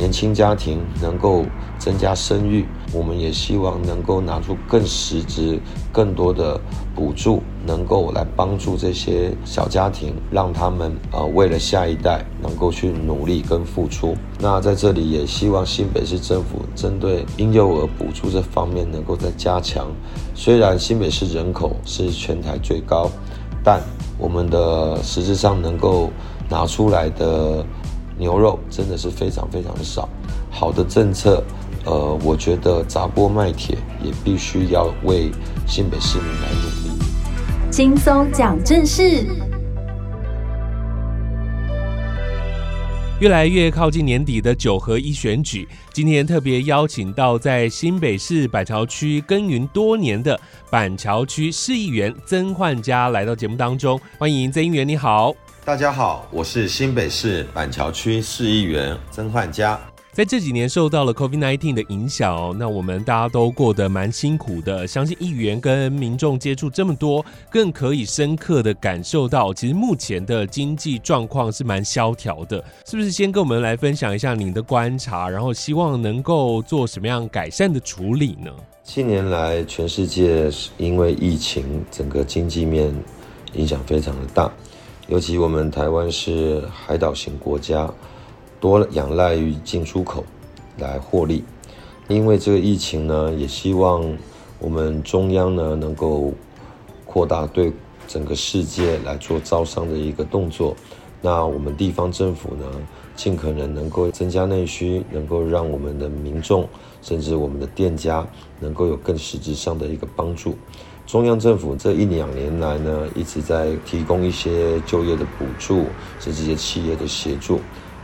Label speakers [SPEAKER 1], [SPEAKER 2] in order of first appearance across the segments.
[SPEAKER 1] 年轻家庭能够增加生育，我们也希望能够拿出更实质、更多的补助，能够来帮助这些小家庭，让他们呃为了下一代能够去努力跟付出。那在这里也希望新北市政府针对婴幼儿补助这方面能够再加强。虽然新北市人口是全台最高，但我们的实质上能够拿出来的。牛肉真的是非常非常的少，好的政策，呃，我觉得砸锅卖铁也必须要为新北市民来努力。
[SPEAKER 2] 轻松讲正事，
[SPEAKER 3] 越来越靠近年底的九合一选举，今天特别邀请到在新北市板桥区耕耘多年的板桥区市议员曾焕佳来到节目当中，欢迎曾议员，你好。
[SPEAKER 1] 大家好，我是新北市板桥区市议员曾焕佳。
[SPEAKER 3] 在这几年受到了 COVID-19 的影响哦，那我们大家都过得蛮辛苦的。相信议员跟民众接触这么多，更可以深刻的感受到，其实目前的经济状况是蛮萧条的。是不是先跟我们来分享一下您的观察，然后希望能够做什么样改善的处理呢？
[SPEAKER 1] 近年来，全世界因为疫情，整个经济面影响非常的大。尤其我们台湾是海岛型国家，多仰赖于进出口来获利。因为这个疫情呢，也希望我们中央呢能够扩大对整个世界来做招商的一个动作。那我们地方政府呢，尽可能能够增加内需，能够让我们的民众甚至我们的店家能够有更实质上的一个帮助。中央政府这一两年来呢，一直在提供一些就业的补助，甚至一些企业的协助，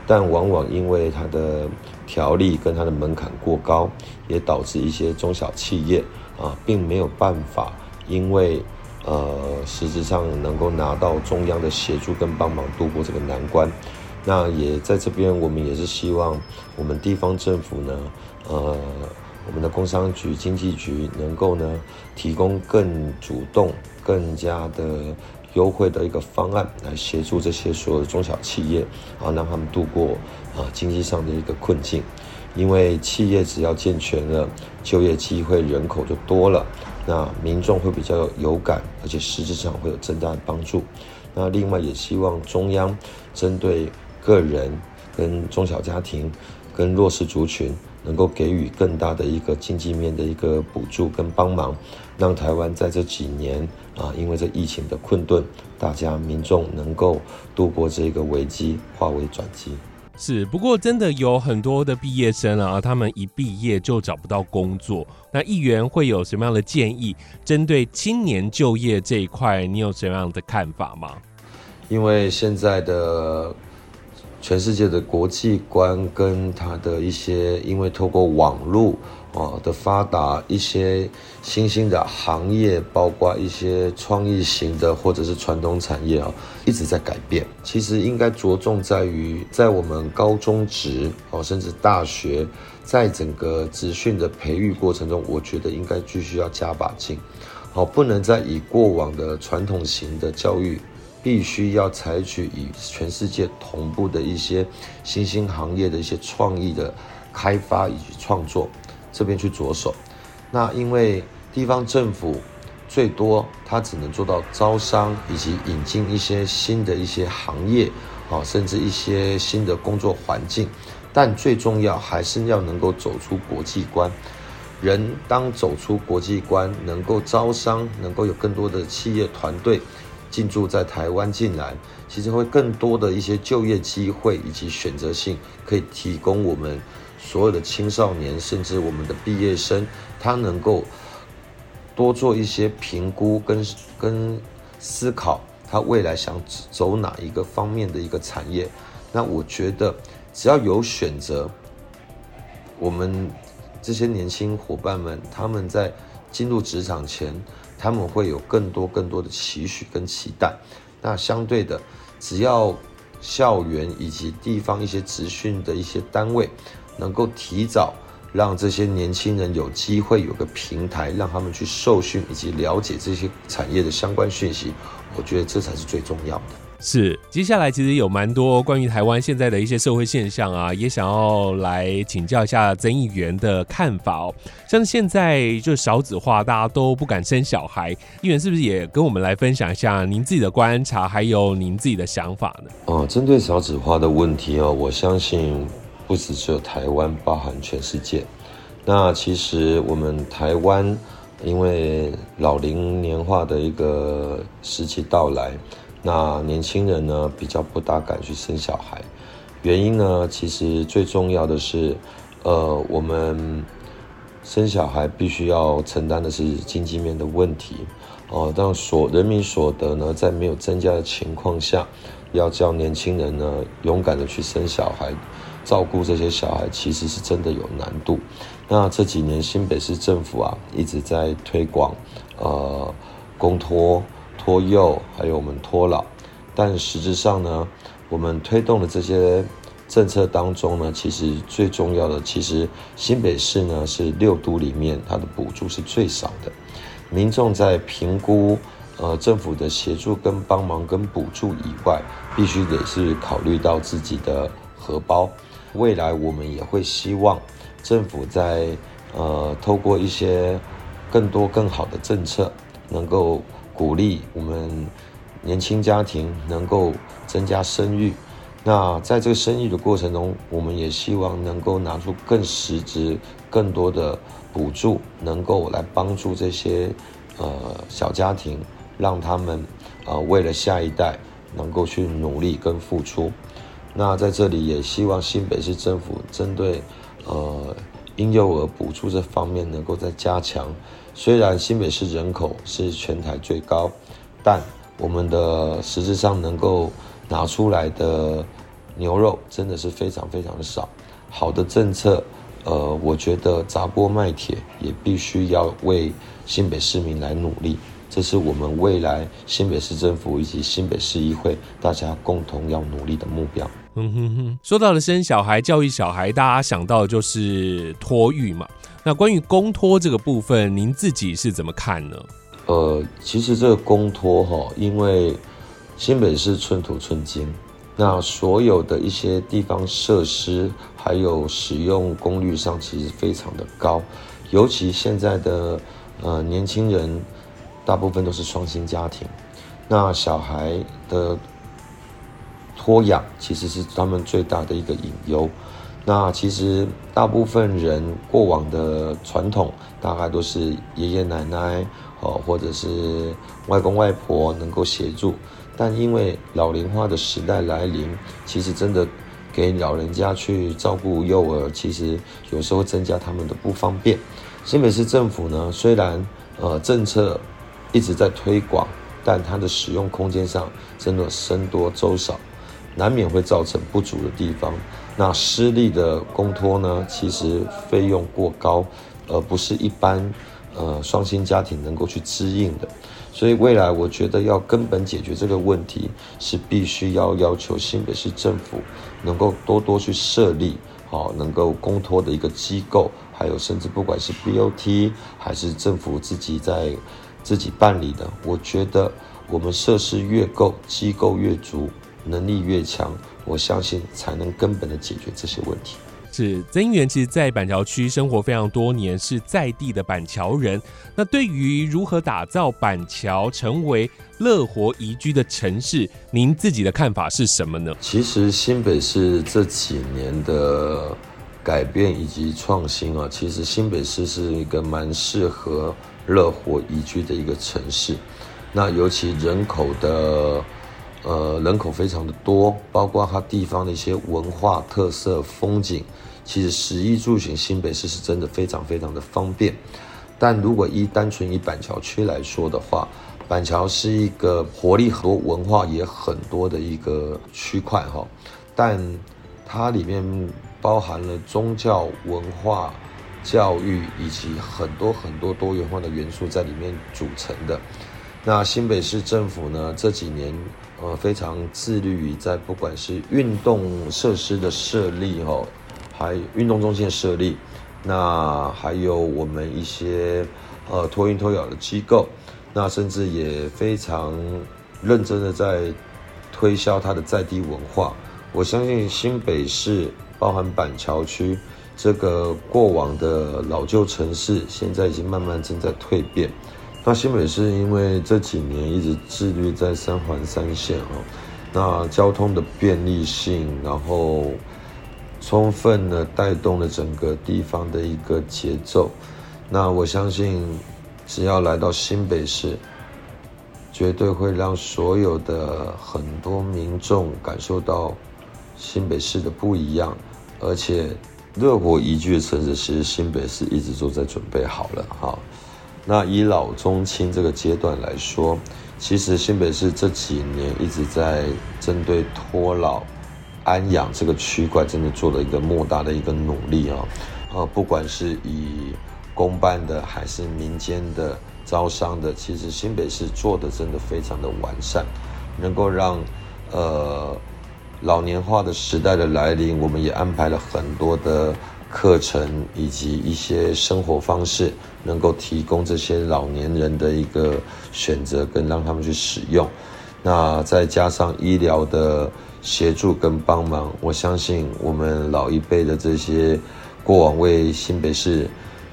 [SPEAKER 1] 但往往因为它的条例跟它的门槛过高，也导致一些中小企业啊，并没有办法，因为呃，实质上能够拿到中央的协助跟帮忙度过这个难关。那也在这边，我们也是希望我们地方政府呢，呃。我们的工商局、经济局能够呢，提供更主动、更加的优惠的一个方案，来协助这些所有的中小企业，啊，让他们度过啊经济上的一个困境。因为企业只要健全了，就业机会、人口就多了，那民众会比较有感，而且实质上会有增大的帮助。那另外也希望中央针对个人、跟中小家庭、跟弱势族群。能够给予更大的一个经济面的一个补助跟帮忙，让台湾在这几年啊，因为这疫情的困顿，大家民众能够度过这个危机，化为转机。
[SPEAKER 3] 是，不过真的有很多的毕业生啊，他们一毕业就找不到工作。那议员会有什么样的建议？针对青年就业这一块，你有什么样的看法吗？
[SPEAKER 1] 因为现在的。全世界的国际观跟它的一些，因为透过网络啊的发达，一些新兴的行业，包括一些创意型的或者是传统产业啊，一直在改变。其实应该着重在于，在我们高中职哦，甚至大学，在整个职训的培育过程中，我觉得应该继续要加把劲，好，不能再以过往的传统型的教育。必须要采取与全世界同步的一些新兴行业的一些创意的开发以及创作，这边去着手。那因为地方政府最多，它只能做到招商以及引进一些新的一些行业，啊，甚至一些新的工作环境。但最重要还是要能够走出国际观。人当走出国际观，能够招商，能够有更多的企业团队。进驻在台湾进来，其实会更多的一些就业机会以及选择性，可以提供我们所有的青少年，甚至我们的毕业生，他能够多做一些评估跟跟思考，他未来想走哪一个方面的一个产业。那我觉得只要有选择，我们这些年轻伙伴们，他们在进入职场前。他们会有更多更多的期许跟期待，那相对的，只要校园以及地方一些职训的一些单位，能够提早让这些年轻人有机会有个平台，让他们去受训以及了解这些产业的相关讯息，我觉得这才是最重要的。
[SPEAKER 3] 是，接下来其实有蛮多关于台湾现在的一些社会现象啊，也想要来请教一下曾议员的看法哦。像现在就少子化，大家都不敢生小孩，议员是不是也跟我们来分享一下您自己的观察，还有您自己的想法呢？
[SPEAKER 1] 哦，针对少子化的问题哦，我相信不只只有台湾，包含全世界。那其实我们台湾因为老龄年化的一个时期到来。那年轻人呢，比较不大敢去生小孩，原因呢，其实最重要的是，呃，我们生小孩必须要承担的是经济面的问题，哦，但所人民所得呢，在没有增加的情况下，要叫年轻人呢勇敢的去生小孩，照顾这些小孩，其实是真的有难度。那这几年新北市政府啊，一直在推广，呃，公托。托幼还有我们托老，但实质上呢，我们推动的这些政策当中呢，其实最重要的，其实新北市呢是六都里面它的补助是最少的。民众在评估呃政府的协助跟帮忙跟补助以外，必须得是考虑到自己的荷包。未来我们也会希望政府在呃透过一些更多更好的政策，能够。鼓励我们年轻家庭能够增加生育，那在这个生育的过程中，我们也希望能够拿出更实质、更多的补助，能够来帮助这些呃小家庭，让他们呃为了下一代能够去努力跟付出。那在这里也希望新北市政府针对呃婴幼儿补助这方面能够再加强。虽然新北市人口是全台最高，但我们的实质上能够拿出来的牛肉真的是非常非常的少。好的政策，呃，我觉得砸锅卖铁也必须要为新北市民来努力，这是我们未来新北市政府以及新北市议会大家共同要努力的目标。
[SPEAKER 3] 嗯哼哼，说到了生小孩、教育小孩，大家想到的就是托育嘛。那关于公托这个部分，您自己是怎么看呢？
[SPEAKER 1] 呃，其实这个公托哈，因为新北市寸土寸金，那所有的一些地方设施还有使用功率上其实非常的高，尤其现在的呃年轻人大部分都是双薪家庭，那小孩的托养其实是他们最大的一个隐忧。那其实大部分人过往的传统大概都是爷爷奶奶哦，或者是外公外婆能够协助，但因为老龄化的时代来临，其实真的给老人家去照顾幼儿，其实有时候增加他们的不方便。新北市政府呢，虽然呃政策一直在推广，但它的使用空间上真的僧多粥少，难免会造成不足的地方。那私立的公托呢，其实费用过高，而不是一般呃双薪家庭能够去支应的。所以未来我觉得要根本解决这个问题，是必须要要求新北市政府能够多多去设立好能够公托的一个机构，还有甚至不管是 BOT 还是政府自己在自己办理的，我觉得我们设施越够，机构越足，能力越强。我相信才能根本的解决这些问题。
[SPEAKER 3] 是曾议员，其实，在板桥区生活非常多年，是在地的板桥人。那对于如何打造板桥成为乐活宜居的城市，您自己的看法是什么呢？
[SPEAKER 1] 其实新北市这几年的改变以及创新啊，其实新北市是一个蛮适合乐活宜居的一个城市。那尤其人口的。呃，人口非常的多，包括它地方的一些文化特色、风景，其实食衣住行，新北市是真的非常非常的方便。但如果一单纯以板桥区来说的话，板桥是一个活力和文化也很多的一个区块哈，但它里面包含了宗教、文化、教育以及很多很多多元化的元素在里面组成的。那新北市政府呢，这几年呃非常致力于在不管是运动设施的设立哈，还运动中心的设立，那还有我们一些呃托婴托养的机构，那甚至也非常认真的在推销它的在地文化。我相信新北市包含板桥区这个过往的老旧城市，现在已经慢慢正在蜕变。那新北市因为这几年一直致力在三环三线哦，那交通的便利性，然后充分的带动了整个地方的一个节奏。那我相信，只要来到新北市，绝对会让所有的很多民众感受到新北市的不一样。而且，热火宜居的城市，其实新北市一直都在准备好了哈。那以老中青这个阶段来说，其实新北市这几年一直在针对托老、安养这个区块，真的做了一个莫大的一个努力啊！呃，不管是以公办的还是民间的招商的，其实新北市做的真的非常的完善，能够让呃老年化的时代的来临，我们也安排了很多的。课程以及一些生活方式，能够提供这些老年人的一个选择，跟让他们去使用。那再加上医疗的协助跟帮忙，我相信我们老一辈的这些过往为新北市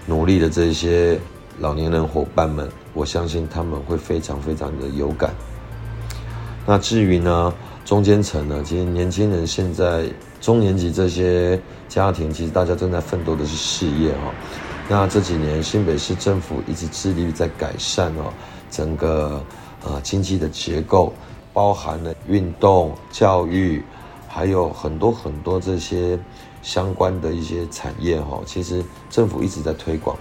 [SPEAKER 1] 努力的这些老年人伙伴们，我相信他们会非常非常的有感。那至于呢，中间层呢，其实年轻人现在。中年级这些家庭，其实大家正在奋斗的是事业哈。那这几年新北市政府一直致力于在改善哦，整个呃经济的结构，包含了运动、教育，还有很多很多这些相关的一些产业哈。其实政府一直在推广，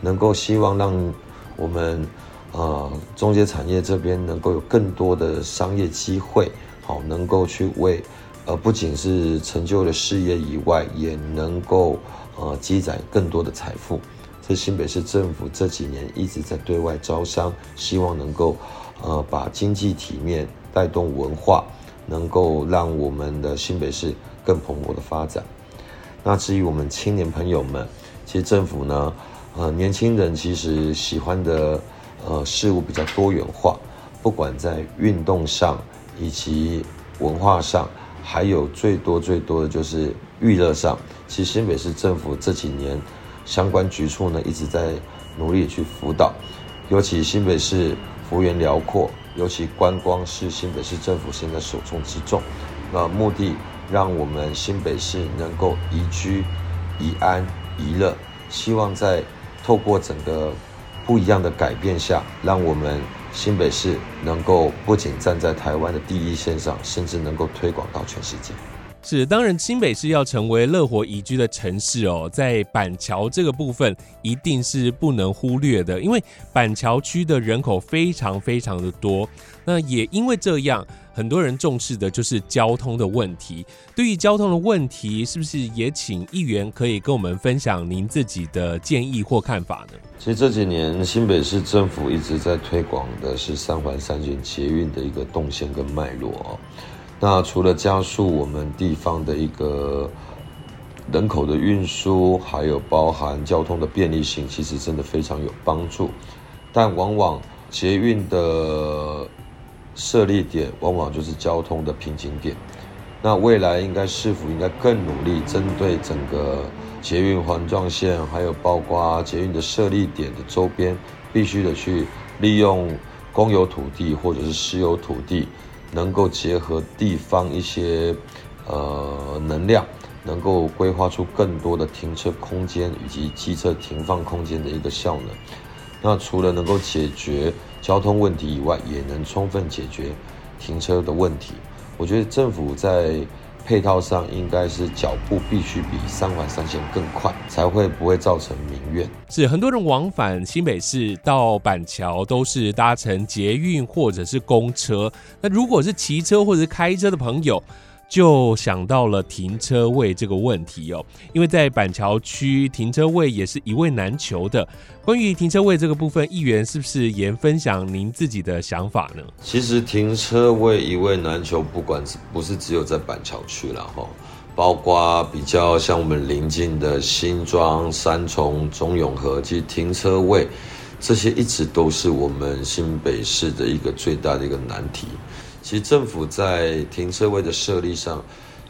[SPEAKER 1] 能够希望让我们呃中阶产业这边能够有更多的商业机会，好能够去为。呃，不仅是成就了事业以外，也能够呃积攒更多的财富。这新北市政府这几年一直在对外招商，希望能够呃把经济体面带动文化，能够让我们的新北市更蓬勃的发展。那至于我们青年朋友们，其实政府呢，呃，年轻人其实喜欢的呃事物比较多元化，不管在运动上以及文化上。还有最多最多的就是娱乐上，其实新北市政府这几年相关局处呢一直在努力去辅导，尤其新北市幅员辽阔，尤其观光是新北市政府现在首重之重，那目的让我们新北市能够宜居、宜安、宜乐，希望在透过整个不一样的改变下，让我们。新北市能够不仅站在台湾的第一线上，甚至能够推广到全世界。
[SPEAKER 3] 是，当然新北市要成为乐活宜居的城市哦，在板桥这个部分一定是不能忽略的，因为板桥区的人口非常非常的多。那也因为这样。很多人重视的就是交通的问题。对于交通的问题，是不是也请议员可以跟我们分享您自己的建议或看法呢？
[SPEAKER 1] 其实这几年新北市政府一直在推广的是三环三线捷运的一个动线跟脉络哦。那除了加速我们地方的一个人口的运输，还有包含交通的便利性，其实真的非常有帮助。但往往捷运的设立点往往就是交通的瓶颈点，那未来应该是否应该更努力，针对整个捷运环状线，还有包括捷运的设立点的周边，必须的去利用公有土地或者是私有土地，能够结合地方一些呃能量，能够规划出更多的停车空间以及机车停放空间的一个效能。那除了能够解决交通问题以外，也能充分解决停车的问题。我觉得政府在配套上应该是脚步必须比三环三线更快，才会不会造成民怨。
[SPEAKER 3] 是很多人往返新北市到板桥都是搭乘捷运或者是公车。那如果是骑车或者是开车的朋友，就想到了停车位这个问题哦，因为在板桥区停车位也是一位难求的。关于停车位这个部分，议员是不是也分享您自己的想法呢？
[SPEAKER 1] 其实停车位一位难求，不管是不是只有在板桥区了哈，包括比较像我们邻近的新庄、三重、中永和，其实停车位这些一直都是我们新北市的一个最大的一个难题。其实政府在停车位的设立上，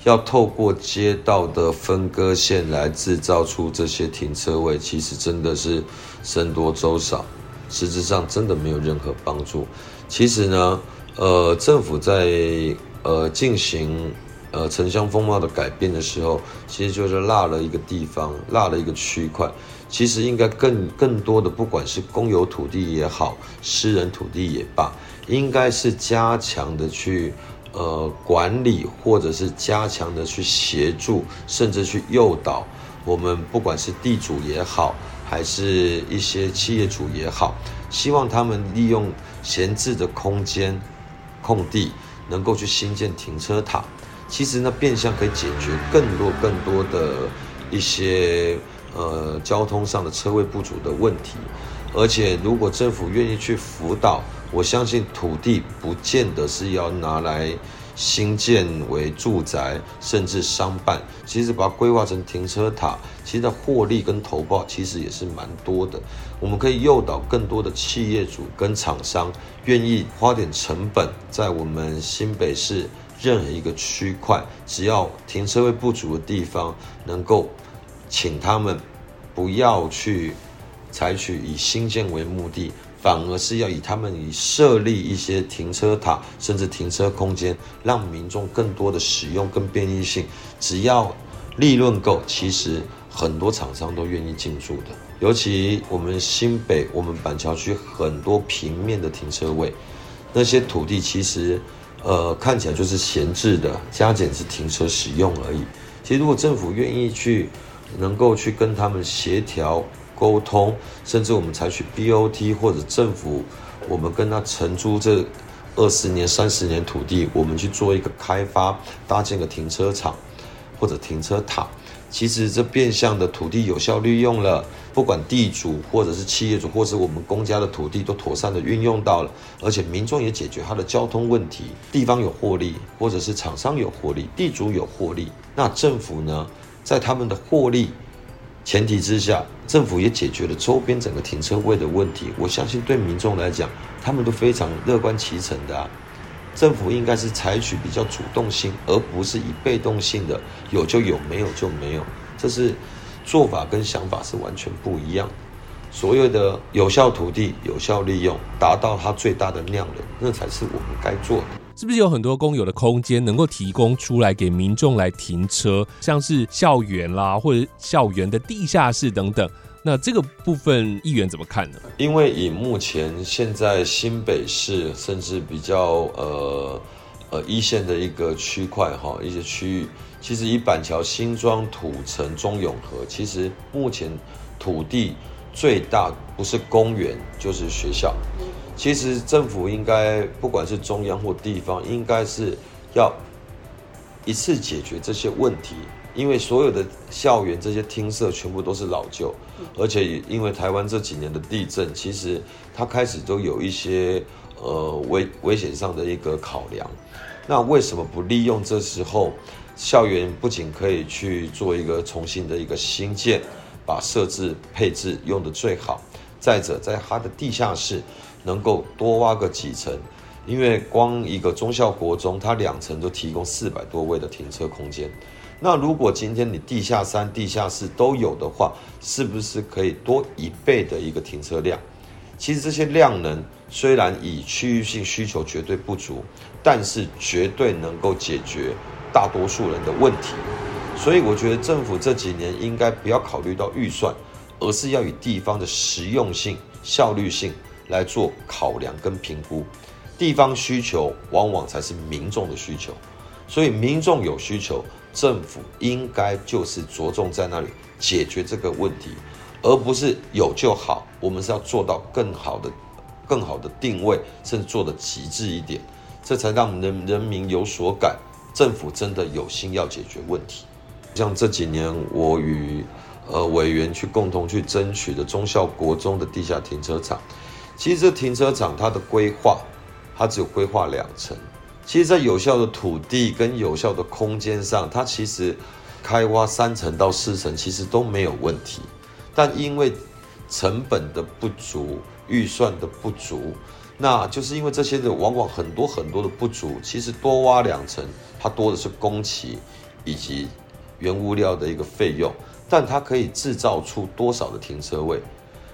[SPEAKER 1] 要透过街道的分割线来制造出这些停车位，其实真的是僧多粥少，实质上真的没有任何帮助。其实呢，呃，政府在呃进行呃城乡风貌的改变的时候，其实就是落了一个地方，落了一个区块。其实应该更更多的，不管是公有土地也好，私人土地也罢，应该是加强的去呃管理，或者是加强的去协助，甚至去诱导我们，不管是地主也好，还是一些企业主也好，希望他们利用闲置的空间、空地，能够去新建停车塔。其实呢，变相可以解决更多更多的一些。呃，交通上的车位不足的问题，而且如果政府愿意去辅导，我相信土地不见得是要拿来新建为住宅，甚至商办。其实把它规划成停车塔，其实的获利跟投报其实也是蛮多的。我们可以诱导更多的企业主跟厂商愿意花点成本，在我们新北市任何一个区块，只要停车位不足的地方，能够。请他们不要去采取以新建为目的，反而是要以他们以设立一些停车塔，甚至停车空间，让民众更多的使用跟便利性。只要利润够，其实很多厂商都愿意进驻的。尤其我们新北，我们板桥区很多平面的停车位，那些土地其实呃看起来就是闲置的，加减是停车使用而已。其实如果政府愿意去。能够去跟他们协调沟通，甚至我们采取 BOT 或者政府，我们跟他承租这二十年、三十年土地，我们去做一个开发，搭建个停车场或者停车塔。其实这变相的土地有效利用了，不管地主或者是企业主，或是我们公家的土地都妥善的运用到了，而且民众也解决他的交通问题，地方有获利，或者是厂商有获利，地主有获利，那政府呢？在他们的获利前提之下，政府也解决了周边整个停车位的问题。我相信对民众来讲，他们都非常乐观其成的啊。政府应该是采取比较主动性，而不是以被动性的，有就有，没有就没有。这是做法跟想法是完全不一样。所有的有效土地有效利用，达到它最大的量的，那才是我们该做的。
[SPEAKER 3] 是不是有很多公有的空间能够提供出来给民众来停车，像是校园啦，或者校园的地下室等等？那这个部分议员怎么看呢？
[SPEAKER 1] 因为以目前现在新北市甚至比较呃呃一线的一个区块哈，一些区域，其实以板桥、新庄、土城、中永和，其实目前土地最大不是公园就是学校。其实政府应该，不管是中央或地方，应该是要一次解决这些问题。因为所有的校园这些厅舍全部都是老旧，而且因为台湾这几年的地震，其实它开始都有一些呃危危险上的一个考量。那为什么不利用这时候校园不仅可以去做一个重新的一个新建，把设置配置用的最好，再者在它的地下室。能够多挖个几层，因为光一个忠孝国中，它两层都提供四百多位的停车空间。那如果今天你地下三、地下室都有的话，是不是可以多一倍的一个停车量？其实这些量能虽然以区域性需求绝对不足，但是绝对能够解决大多数人的问题。所以我觉得政府这几年应该不要考虑到预算，而是要以地方的实用性、效率性。来做考量跟评估，地方需求往往才是民众的需求，所以民众有需求，政府应该就是着重在那里解决这个问题，而不是有就好。我们是要做到更好的、更好的定位，甚至做得极致一点，这才让人人民有所感，政府真的有心要解决问题。像这几年我与呃委员去共同去争取的忠孝国中的地下停车场。其实这停车场它的规划，它只有规划两层。其实，在有效的土地跟有效的空间上，它其实开挖三层到四层其实都没有问题。但因为成本的不足、预算的不足，那就是因为这些的往往很多很多的不足，其实多挖两层，它多的是工期以及原物料的一个费用，但它可以制造出多少的停车位？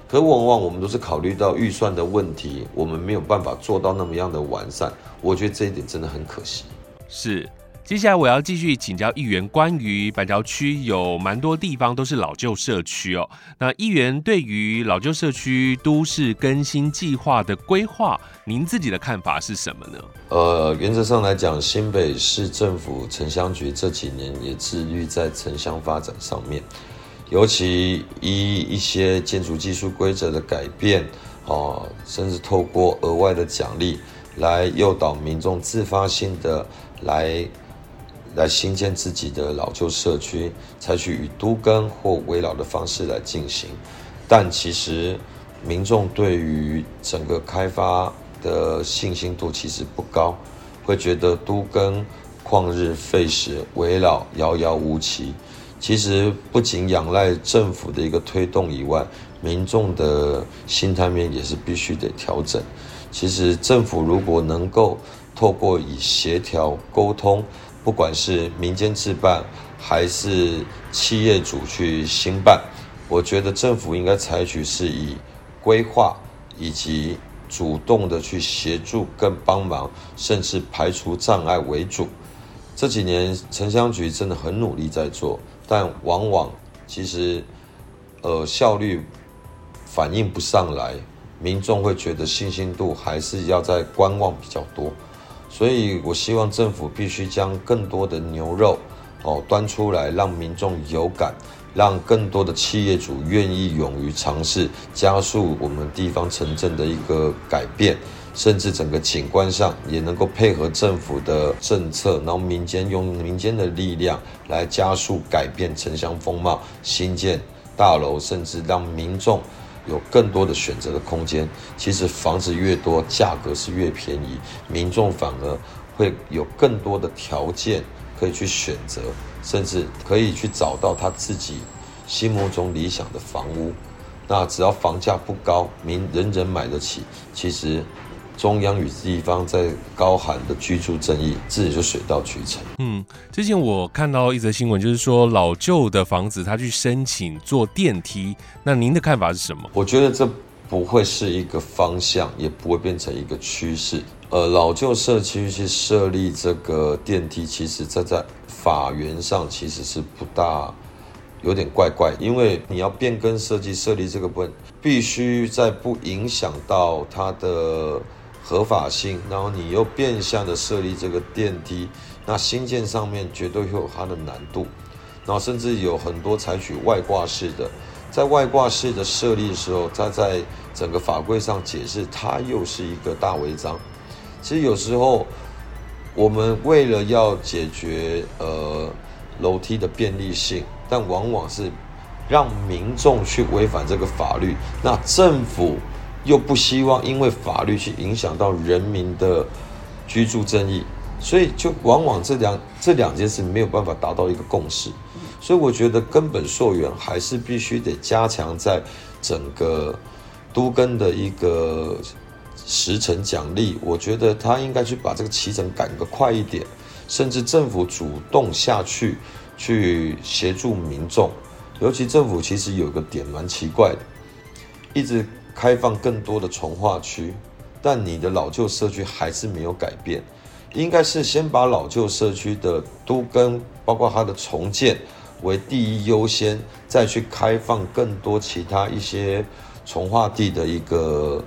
[SPEAKER 1] 可往往我们都是考虑到预算的问题，我们没有办法做到那么样的完善。我觉得这一点真的很可惜。
[SPEAKER 3] 是，接下来我要继续请教议员，关于板桥区有蛮多地方都是老旧社区哦。那议员对于老旧社区都市更新计划的规划，您自己的看法是什么呢？
[SPEAKER 1] 呃，原则上来讲，新北市政府城乡局这几年也致力在城乡发展上面。尤其依一些建筑技术规则的改变，哦，甚至透过额外的奖励来诱导民众自发性的来来新建自己的老旧社区，采取与都更或危老的方式来进行。但其实民众对于整个开发的信心度其实不高，会觉得都更旷日费时，危老遥遥无期。其实不仅仰赖政府的一个推动以外，民众的心态面也是必须得调整。其实政府如果能够透过以协调沟通，不管是民间自办还是企业主去兴办，我觉得政府应该采取是以规划以及主动的去协助跟帮忙，甚至排除障碍为主。这几年城乡局真的很努力在做。但往往其实，呃，效率反映不上来，民众会觉得信心度还是要在观望比较多，所以我希望政府必须将更多的牛肉哦端出来，让民众有感，让更多的企业主愿意勇于尝试，加速我们地方城镇的一个改变。甚至整个景观上也能够配合政府的政策，然后民间用民间的力量来加速改变城乡风貌，新建大楼，甚至让民众有更多的选择的空间。其实房子越多，价格是越便宜，民众反而会有更多的条件可以去选择，甚至可以去找到他自己心目中理想的房屋。那只要房价不高，民人人买得起，其实。中央与地方在高喊的居住正义，自己就水到渠成。
[SPEAKER 3] 嗯，之前我看到一则新闻，就是说老旧的房子，他去申请坐电梯，那您的看法是什么？
[SPEAKER 1] 我觉得这不会是一个方向，也不会变成一个趋势。呃，老旧社区去设立这个电梯，其实这在法源上其实是不大，有点怪怪，因为你要变更设计设立这个部分，必须在不影响到它的。合法性，然后你又变相的设立这个电梯，那新建上面绝对会有它的难度，然后甚至有很多采取外挂式的，在外挂式的设立的时候，它在整个法规上解释，它又是一个大违章。其实有时候我们为了要解决呃楼梯的便利性，但往往是让民众去违反这个法律，那政府。又不希望因为法律去影响到人民的居住正义，所以就往往这两这两件事没有办法达到一个共识。所以我觉得根本溯源还是必须得加强在整个都更的一个时程奖励。我觉得他应该去把这个期程赶个快一点，甚至政府主动下去去协助民众。尤其政府其实有个点蛮奇怪的，一直。开放更多的重化区，但你的老旧社区还是没有改变。应该是先把老旧社区的都更，包括它的重建为第一优先，再去开放更多其他一些重化地的一个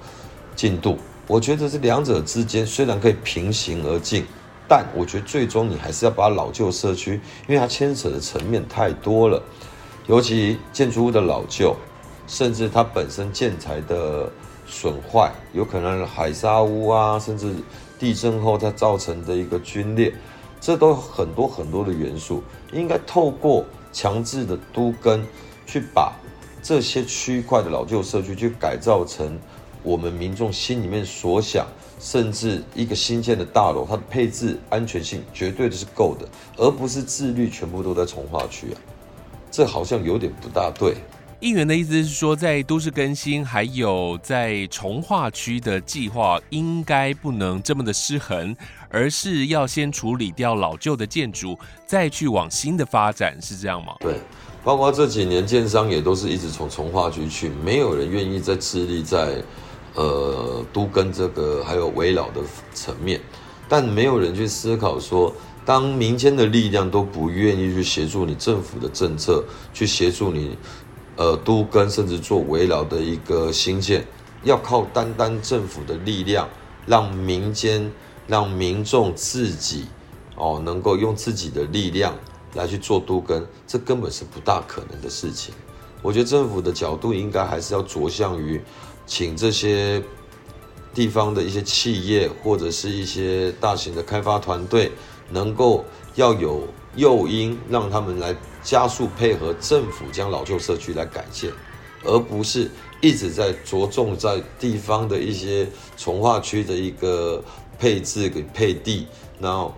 [SPEAKER 1] 进度。我觉得这两者之间虽然可以平行而进，但我觉得最终你还是要把老旧社区，因为它牵扯的层面太多了，尤其建筑物的老旧。甚至它本身建材的损坏，有可能海砂屋啊，甚至地震后它造成的一个龟裂，这都很多很多的元素，应该透过强制的都更，去把这些区块的老旧社区去改造成我们民众心里面所想，甚至一个新建的大楼，它的配置安全性绝对的是够的，而不是自律全部都在重化区啊，这好像有点不大对。
[SPEAKER 3] 议员的意思是说，在都市更新还有在重化区的计划，应该不能这么的失衡，而是要先处理掉老旧的建筑，再去往新的发展，是这样吗？
[SPEAKER 1] 对，包括这几年建商也都是一直从重化区去，没有人愿意再致力在呃都跟这个还有围老的层面，但没有人去思考说，当民间的力量都不愿意去协助你政府的政策，去协助你。呃，都更甚至做围绕的一个新建，要靠单单政府的力量，让民间、让民众自己哦，能够用自己的力量来去做都更，这根本是不大可能的事情。我觉得政府的角度应该还是要着向于，请这些地方的一些企业或者是一些大型的开发团队，能够要有诱因，让他们来。加速配合政府将老旧社区来改建，而不是一直在着重在地方的一些从化区的一个配置给配地，然后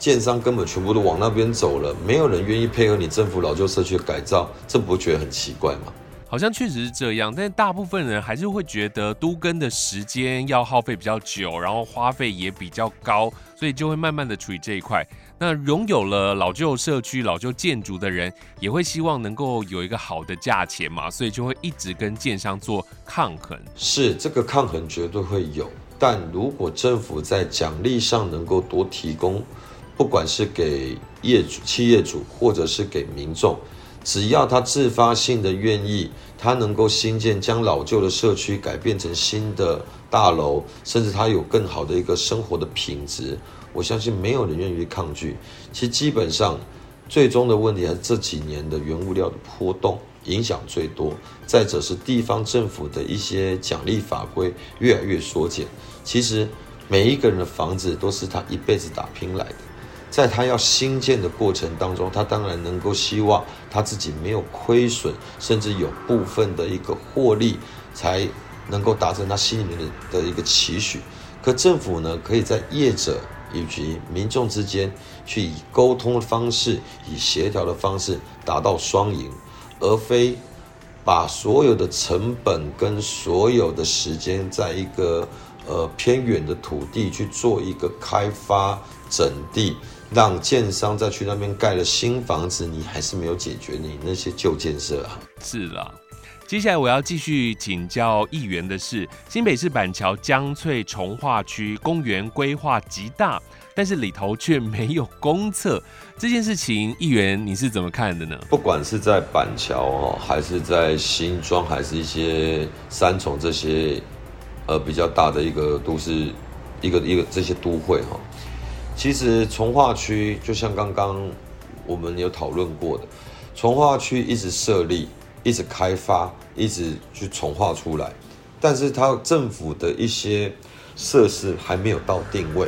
[SPEAKER 1] 建商根本全部都往那边走了，没有人愿意配合你政府老旧社区的改造，这不觉得很奇怪吗？
[SPEAKER 3] 好像确实是这样，但大部分人还是会觉得都更的时间要耗费比较久，然后花费也比较高，所以就会慢慢的处理这一块。那拥有了老旧社区、老旧建筑的人，也会希望能够有一个好的价钱嘛，所以就会一直跟建商做抗衡。
[SPEAKER 1] 是这个抗衡绝对会有，但如果政府在奖励上能够多提供，不管是给业主、企业主，或者是给民众，只要他自发性的愿意，他能够新建将老旧的社区改变成新的大楼，甚至他有更好的一个生活的品质。我相信没有人愿意抗拒。其实基本上，最终的问题还是这几年的原物料的波动影响最多。再者是地方政府的一些奖励法规越来越缩减。其实每一个人的房子都是他一辈子打拼来的，在他要新建的过程当中，他当然能够希望他自己没有亏损，甚至有部分的一个获利，才能够达成他心里面的的一个期许。可政府呢，可以在业者。以及民众之间去以沟通的方式，以协调的方式达到双赢，而非把所有的成本跟所有的时间在一个呃偏远的土地去做一个开发整地，让建商再去那边盖了新房子，你还是没有解决你那些旧建设啊。
[SPEAKER 3] 是啦。接下来我要继续请教议员的是，新北市板桥江翠从化区公园规划极大，但是里头却没有公厕这件事情，议员你是怎么看的呢？
[SPEAKER 1] 不管是在板桥哦，还是在新庄，还是一些三重这些呃比较大的一个都市，一个一个这些都会哈，其实从化区就像刚刚我们有讨论过的，从化区一直设立。一直开发，一直去重划出来，但是它政府的一些设施还没有到定位，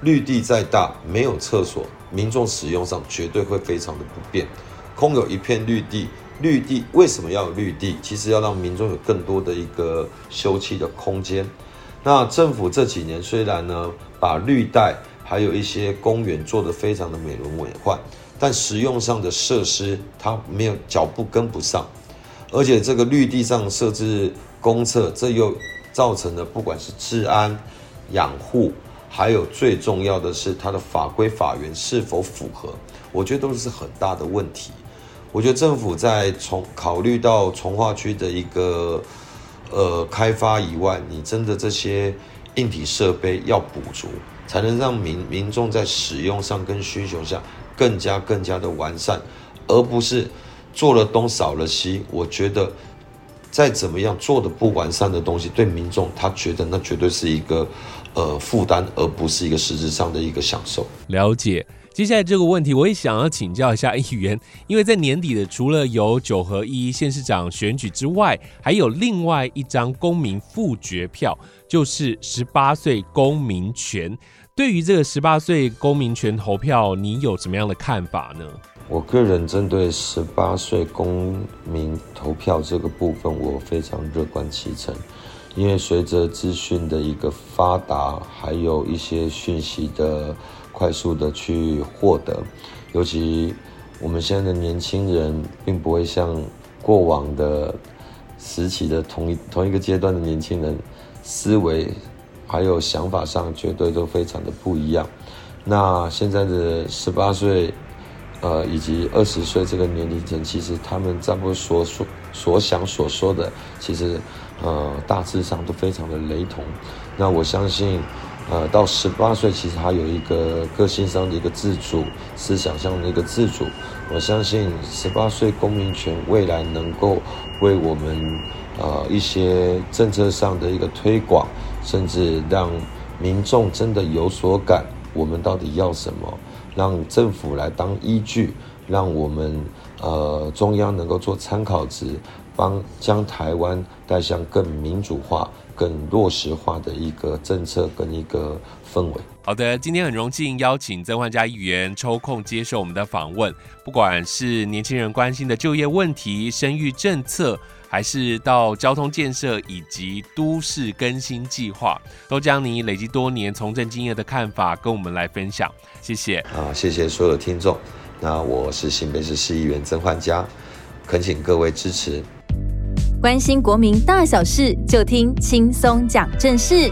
[SPEAKER 1] 绿地再大没有厕所，民众使用上绝对会非常的不便。空有一片绿地，绿地为什么要有绿地？其实要让民众有更多的一个休憩的空间。那政府这几年虽然呢把绿带还有一些公园做得非常的美轮美奂，但实用上的设施它没有脚步跟不上。而且这个绿地上设置公厕，这又造成了不管是治安、养护，还有最重要的是它的法规法源是否符合，我觉得都是很大的问题。我觉得政府在从考虑到从化区的一个呃开发以外，你真的这些硬体设备要补足，才能让民民众在使用上跟需求上更加更加的完善，而不是。做了东少了西，我觉得再怎么样做的不完善的东西，对民众他觉得那绝对是一个呃负担，而不是一个实质上的一个享受。
[SPEAKER 3] 了解，接下来这个问题我也想要请教一下议员，因为在年底的除了有九合一县市长选举之外，还有另外一张公民复决票，就是十八岁公民权。对于这个十八岁公民权投票，你有什么样的看法呢？
[SPEAKER 1] 我个人针对十八岁公民投票这个部分，我非常乐观其成，因为随着资讯的一个发达，还有一些讯息的快速的去获得，尤其我们现在的年轻人，并不会像过往的时期的同一同一个阶段的年轻人思维还有想法上绝对都非常的不一样。那现在的十八岁，呃，以及二十岁这个年龄层，其实他们差不多所所所想所说的，其实呃大致上都非常的雷同。那我相信，呃，到十八岁，其实他有一个个性上的一个自主，思想上的一个自主。我相信十八岁公民权未来能够为我们呃一些政策上的一个推广，甚至让民众真的有所感。我们到底要什么？让政府来当依据，让我们呃中央能够做参考值，帮将台湾带向更民主化、更落实化的一个政策跟一个氛围。
[SPEAKER 3] 好的，今天很荣幸邀请曾焕佳议员抽空接受我们的访问，不管是年轻人关心的就业问题、生育政策。还是到交通建设以及都市更新计划，都将你累积多年从政经验的看法跟我们来分享。谢谢
[SPEAKER 1] 啊，谢谢所有听众。那我是新北市市议员曾焕佳，恳请各位支持。
[SPEAKER 2] 关心国民大小事，就听轻松讲正事。